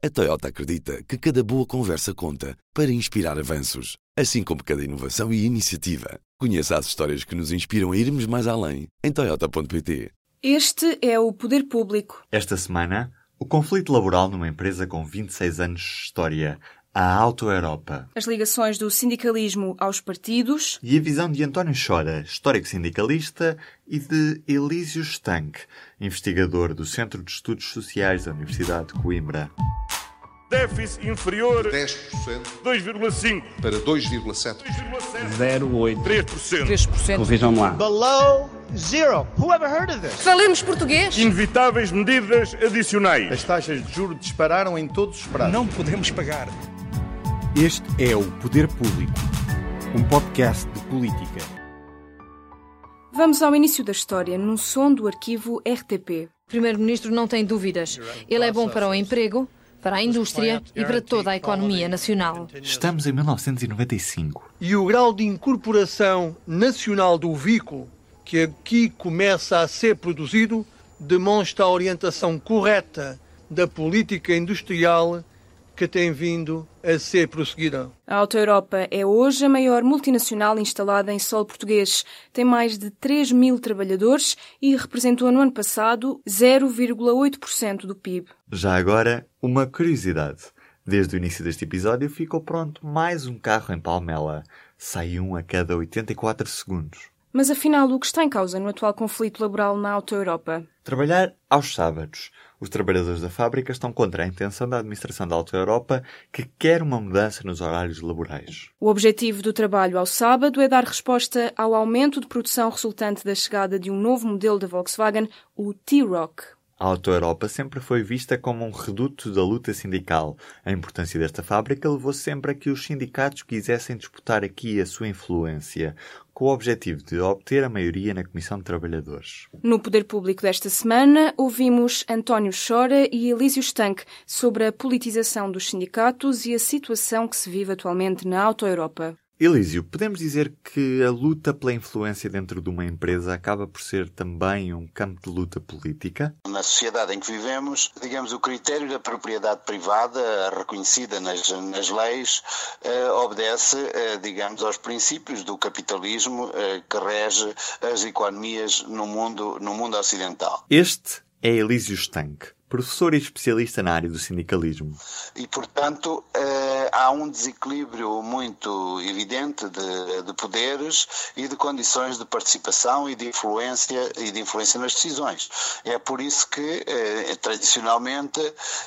A Toyota acredita que cada boa conversa conta para inspirar avanços, assim como cada inovação e iniciativa. Conheça as histórias que nos inspiram a irmos mais além em Toyota.pt. Este é o Poder Público. Esta semana, o conflito laboral numa empresa com 26 anos de história, a Auto Europa. As ligações do sindicalismo aos partidos. E a visão de António Chora, histórico sindicalista, e de Elísio Stank, investigador do Centro de Estudos Sociais da Universidade de Coimbra. Déficit inferior 10% 2,5%. para 2,7%. 0,8%. 3%. 3%. Vejam lá. Below zero. Who ever heard of this? Falemos português? Inevitáveis medidas adicionais. As taxas de juros dispararam em todos os prazos. Não podemos pagar. Este é o Poder Público, um podcast de política. Vamos ao início da história, num som do arquivo RTP. O Primeiro-Ministro não tem dúvidas. Ele é bom para o emprego, para a indústria e para toda a economia nacional. Estamos em 1995. E o grau de incorporação nacional do veículo que aqui começa a ser produzido demonstra a orientação correta da política industrial que tem vindo a ser prosseguida. A Auto Europa é hoje a maior multinacional instalada em solo português. Tem mais de 3 mil trabalhadores e representou no ano passado 0,8% do PIB. Já agora, uma curiosidade. Desde o início deste episódio ficou pronto mais um carro em Palmela. Sai um a cada 84 segundos. Mas afinal, o que está em causa no atual conflito laboral na Auto Europa? Trabalhar aos sábados. Os trabalhadores da fábrica estão contra a intenção da administração da Auto Europa, que quer uma mudança nos horários laborais. O objetivo do trabalho ao sábado é dar resposta ao aumento de produção resultante da chegada de um novo modelo da Volkswagen, o T-Rock. A Auto Europa sempre foi vista como um reduto da luta sindical. A importância desta fábrica levou sempre a que os sindicatos quisessem disputar aqui a sua influência, com o objetivo de obter a maioria na Comissão de Trabalhadores. No Poder Público desta semana, ouvimos António Chora e Elísio Stank sobre a politização dos sindicatos e a situação que se vive atualmente na Auto Europa. Elísio, podemos dizer que a luta pela influência dentro de uma empresa acaba por ser também um campo de luta política? Na sociedade em que vivemos, digamos, o critério da propriedade privada, reconhecida nas, nas leis, eh, obedece, eh, digamos, aos princípios do capitalismo eh, que rege as economias no mundo, no mundo ocidental. Este é Elísio Stank, professor e especialista na área do sindicalismo. E, portanto, eh, há um desequilíbrio muito evidente de, de, poderes e de condições de participação e de influência e de influência nas decisões. É por isso que, eh, tradicionalmente,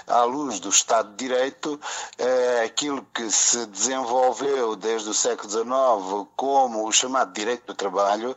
à luz do Estado de Direito, eh, aquilo que se desenvolveu desde o século XIX como o chamado direito do trabalho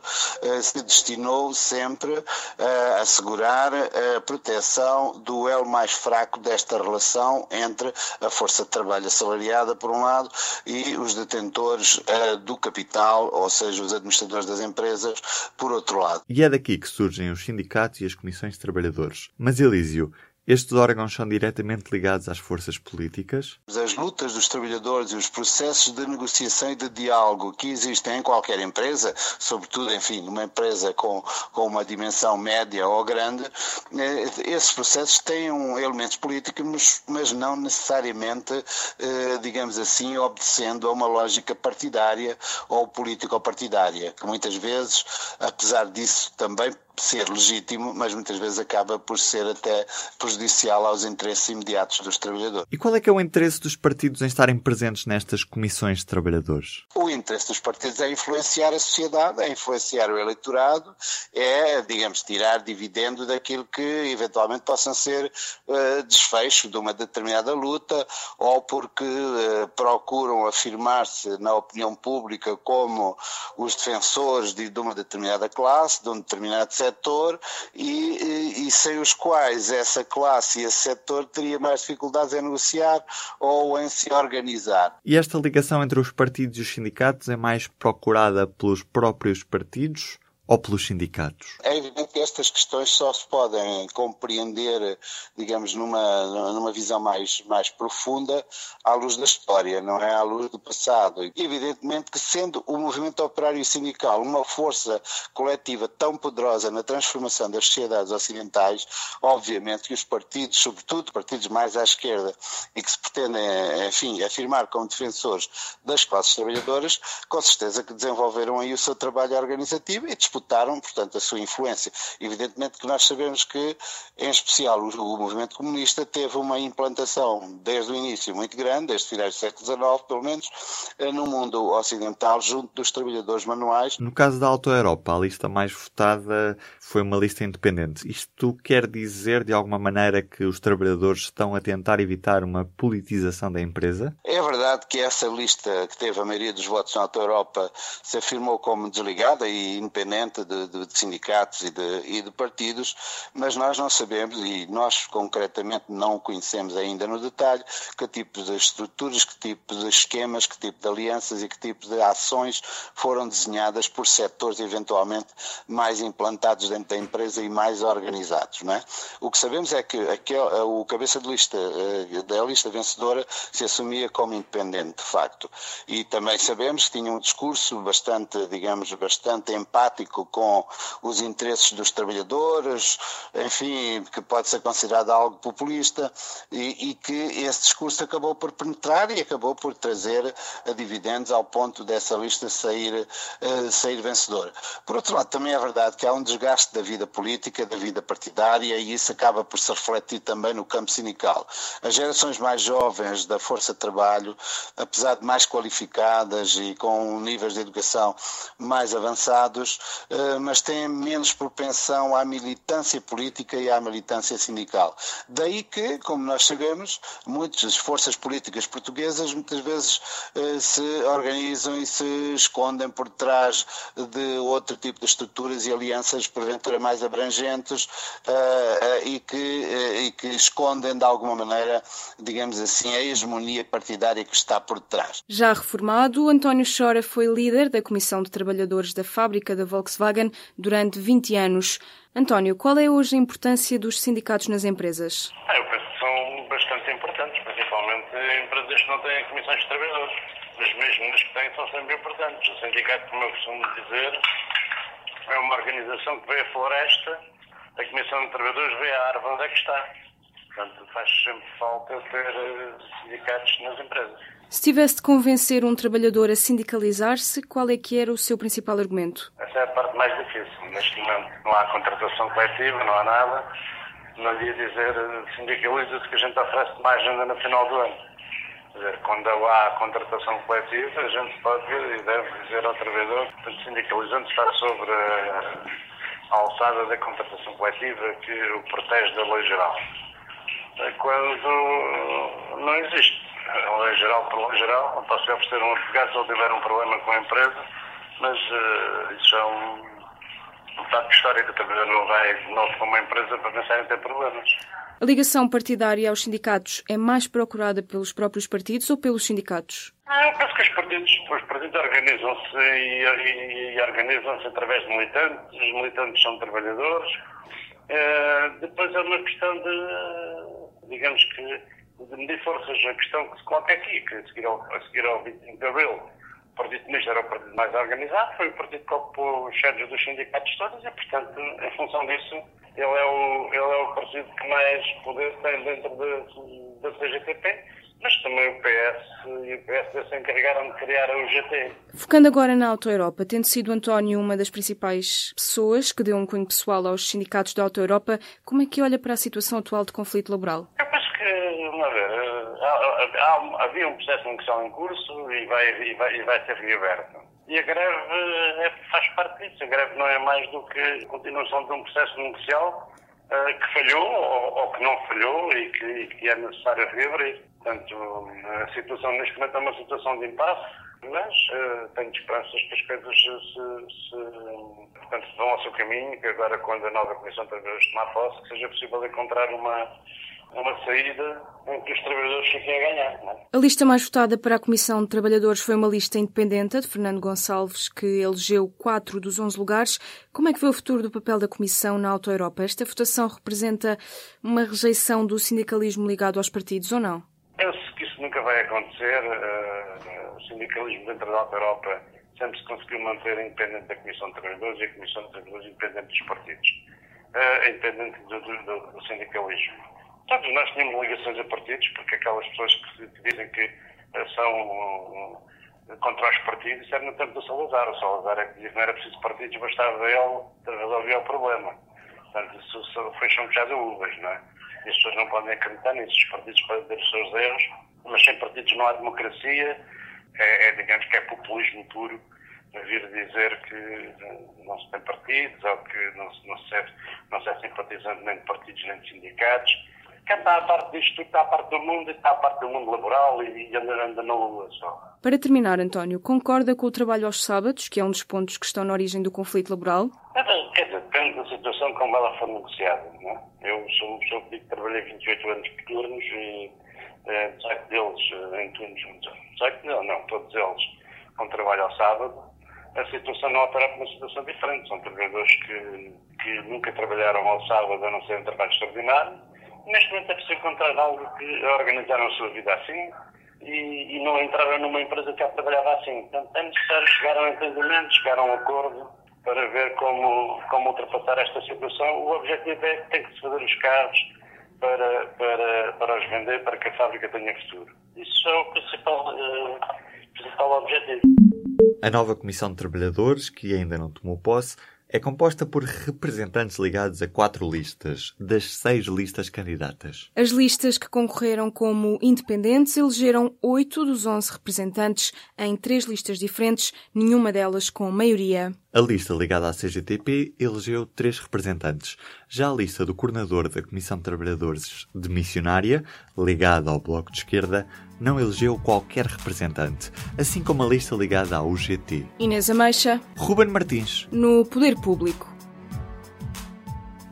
se destinou sempre a assegurar a proteção do elo mais fraco desta relação entre a força de trabalho assalariada, por um lado, e os detentores uh, do capital, ou seja, os administradores das empresas, por outro lado. E é daqui que surgem os sindicatos e as comissões de trabalhadores. Mas, Elísio, estes órgãos são diretamente ligados às forças políticas? As lutas dos trabalhadores e os processos de negociação e de diálogo que existem em qualquer empresa, sobretudo, enfim, numa empresa com, com uma dimensão média ou grande, esses processos têm um, elementos políticos, mas não necessariamente, digamos assim, obedecendo a uma lógica partidária ou político-partidária, que muitas vezes, apesar disso, também ser legítimo, mas muitas vezes acaba por ser até prejudicial aos interesses imediatos dos trabalhadores. E qual é que é o interesse dos partidos em estarem presentes nestas comissões de trabalhadores? O interesse dos partidos é influenciar a sociedade, é influenciar o eleitorado, é, digamos, tirar dividendo daquilo que eventualmente possam ser uh, desfecho de uma determinada luta ou porque uh, procuram afirmar-se na opinião pública como os defensores de, de uma determinada classe, de um determinado setor e, e, e, sem os quais essa classe e esse setor teria mais dificuldades em negociar ou em se organizar. E esta ligação entre os partidos e os sindicatos é mais procurada pelos próprios partidos ou pelos sindicatos? É que estas questões só se podem compreender, digamos, numa, numa visão mais, mais profunda à luz da história, não é à luz do passado. E evidentemente que sendo o movimento operário e sindical uma força coletiva tão poderosa na transformação das sociedades ocidentais, obviamente que os partidos, sobretudo partidos mais à esquerda e que se pretendem, enfim, afirmar como defensores das classes trabalhadoras, com certeza que desenvolveram aí o seu trabalho organizativo e disputaram, portanto, a sua influência. Evidentemente que nós sabemos que, em especial, o, o movimento comunista teve uma implantação desde o início muito grande, desde finais do século XIX, pelo menos, eh, no mundo ocidental, junto dos trabalhadores manuais. No caso da Auto Europa, a lista mais votada foi uma lista independente. Isto quer dizer, de alguma maneira, que os trabalhadores estão a tentar evitar uma politização da empresa? É verdade que essa lista, que teve a maioria dos votos na Auto Europa, se afirmou como desligada e independente de, de, de sindicatos e de, e de, partidos, mas nós não sabemos e nós concretamente não conhecemos ainda no detalhe que tipo de estruturas, que tipo de esquemas, que tipo de alianças e que tipo de ações foram desenhadas por setores eventualmente mais implantados dentro da empresa e mais organizados. Não é? O que sabemos é que aquele, o cabeça de lista eh, da lista vencedora se assumia como independente, de facto. E também sabemos que tinha um discurso bastante, digamos, bastante empático com os interesses trabalhadores, enfim, que pode ser considerado algo populista, e, e que esse discurso acabou por penetrar e acabou por trazer dividendos ao ponto dessa lista sair, uh, sair vencedora. Por outro lado, também é verdade que há um desgaste da vida política, da vida partidária, e isso acaba por se refletir também no campo sindical. As gerações mais jovens da força de trabalho, apesar de mais qualificadas e com níveis de educação mais avançados, uh, mas têm menos propensão à militância política e à militância sindical. Daí que, como nós sabemos, muitas forças políticas portuguesas muitas vezes eh, se organizam e se escondem por trás de outro tipo de estruturas e alianças porventura mais abrangentes eh, eh, e, que, e que escondem de alguma maneira, digamos assim, a hegemonia partidária que está por trás. Já reformado, António Chora foi líder da Comissão de Trabalhadores da fábrica da Volkswagen durante 20 anos. António, qual é hoje a importância dos sindicatos nas empresas? Ah, eu penso que são bastante importantes, principalmente em empresas que não têm comissões de trabalhadores. Mas mesmo nas que têm, são sempre importantes. O sindicato, como eu costumo dizer, é uma organização que vê a floresta, a comissão de trabalhadores vê a árvore onde é que está. Portanto, faz sempre falta ter eh, sindicatos nas empresas. Se tivesse de convencer um trabalhador a sindicalizar-se, qual é que era o seu principal argumento? Essa é a parte mais difícil. Neste momento não há contratação coletiva, não há nada. Não lhe ia dizer sindicaliza-se que a gente oferece mais ainda no final do ano. Quer dizer, quando há contratação coletiva, a gente pode e deve dizer ao trabalhador que sindicalizando está sobre a alçada da contratação coletiva que o protege da lei geral. Quando não existe lei geral geral, não posso oferecer um advogado se ele tiver um problema com a empresa, mas uh, isso é um, um história que o trabalhador não vai de novo para uma empresa para pensar em ter problemas. A ligação partidária aos sindicatos é mais procurada pelos próprios partidos ou pelos sindicatos? Ah, eu penso que os partidos, os partidos organizam-se e, e, e organizam-se através de militantes, os militantes são trabalhadores. Uh, depois é uma questão de, digamos que, de medir forças. A questão que se coloca aqui, que a seguir ao, a seguir ao 25 de Abril, o Partido Comunista era o partido mais organizado, foi o partido que ocupou os chedes dos sindicatos todos e, portanto, em função disso, ele é o, ele é o partido que mais poder tem dentro da, da CGTP, mas também o PS e o PSD se encarregaram de criar a UGT. Focando agora na Auto Europa, tendo sido António uma das principais pessoas que deu um cunho pessoal aos sindicatos da Auto Europa, como é que olha para a situação atual de conflito laboral? Eu penso que, a ver, há, havia um processo negocial em curso e vai, e vai, e vai ser reaberto. E a greve é, faz parte disso. A greve não é mais do que continuação de um processo negocial uh, que falhou ou, ou, que não falhou e que, e que é necessário reabrir. Portanto, a situação neste momento é uma situação de impasse, mas uh, tenho esperanças que as coisas se, se, portanto, vão ao seu caminho, que agora quando a nova Comissão de Trabalhadores tomar posse, que seja possível encontrar uma, uma saída em que os trabalhadores fiquem a ganhar. É? A lista mais votada para a Comissão de Trabalhadores foi uma lista independente de Fernando Gonçalves, que elegeu quatro dos onze lugares. Como é que vê o futuro do papel da Comissão na Auto Europa? Esta votação representa uma rejeição do sindicalismo ligado aos partidos ou não? Penso que isso nunca vai acontecer. Uh, o sindicalismo dentro da Auto Europa sempre se conseguiu manter independente da Comissão de Trabalhadores e a Comissão de Trabalhadores independente dos partidos, uh, independente do, do, do sindicalismo. Todos nós tínhamos ligações a partidos, porque aquelas pessoas que, dizem que uh, são uh, contra os partidos eram no tempo do Salazar. O Salazar é que dizia que não era preciso partidos, bastava ele resolver o problema. Portanto, isso foi chão de uvas, não é? E as pessoas não podem acreditar nisso. Os partidos podem ter os seus erros, mas sem partidos não há democracia. É, é digamos que é populismo puro vir dizer que não se tem partidos ou que não se, não se, não se é simpatizante nem de partidos nem de sindicatos Quem está a parte disto está a parte do mundo, está a parte do mundo laboral e, e anda, anda na lua só. Para terminar, António, concorda com o trabalho aos sábados, que é um dos pontos que estão na origem do conflito laboral? Dizer, depende da situação como ela foi negociada. Não é? Eu sou uma pessoa que trabalhei 28 anos por turnos e 18 deles eh, em turnos, 18 não, não, todos eles com trabalho ao sábado. A situação não altera para uma situação diferente. São trabalhadores que, que nunca trabalharam ao sábado a não ser em trabalho extraordinário Neste momento é preciso encontrar algo que organizaram a sua vida assim e, e não entraram numa empresa que já trabalhava assim. Portanto, é necessário chegar a um entendimento, chegar a um acordo para ver como, como ultrapassar esta situação. O objetivo é que tem que se fazer os carros para, para, para os vender, para que a fábrica tenha futuro. Isso é o principal, uh, principal objetivo. A nova Comissão de Trabalhadores, que ainda não tomou posse, é composta por representantes ligados a quatro listas, das seis listas candidatas. As listas que concorreram como independentes elegeram oito dos onze representantes em três listas diferentes, nenhuma delas com maioria. A lista ligada à CGTP elegeu três representantes. Já a lista do coordenador da Comissão de Trabalhadores de Missionária, ligada ao Bloco de Esquerda, não elegeu qualquer representante, assim como a lista ligada à UGT. Inês Ameixa. Ruben Martins. No Poder Público.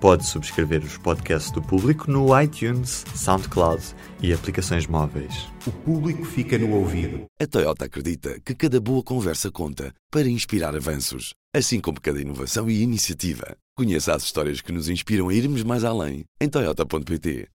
Pode subscrever os podcasts do Público no iTunes, SoundCloud e aplicações móveis. O Público fica no ouvido. A Toyota acredita que cada boa conversa conta para inspirar avanços, assim como cada inovação e iniciativa. Conheça as histórias que nos inspiram a irmos mais além em toyota.pt.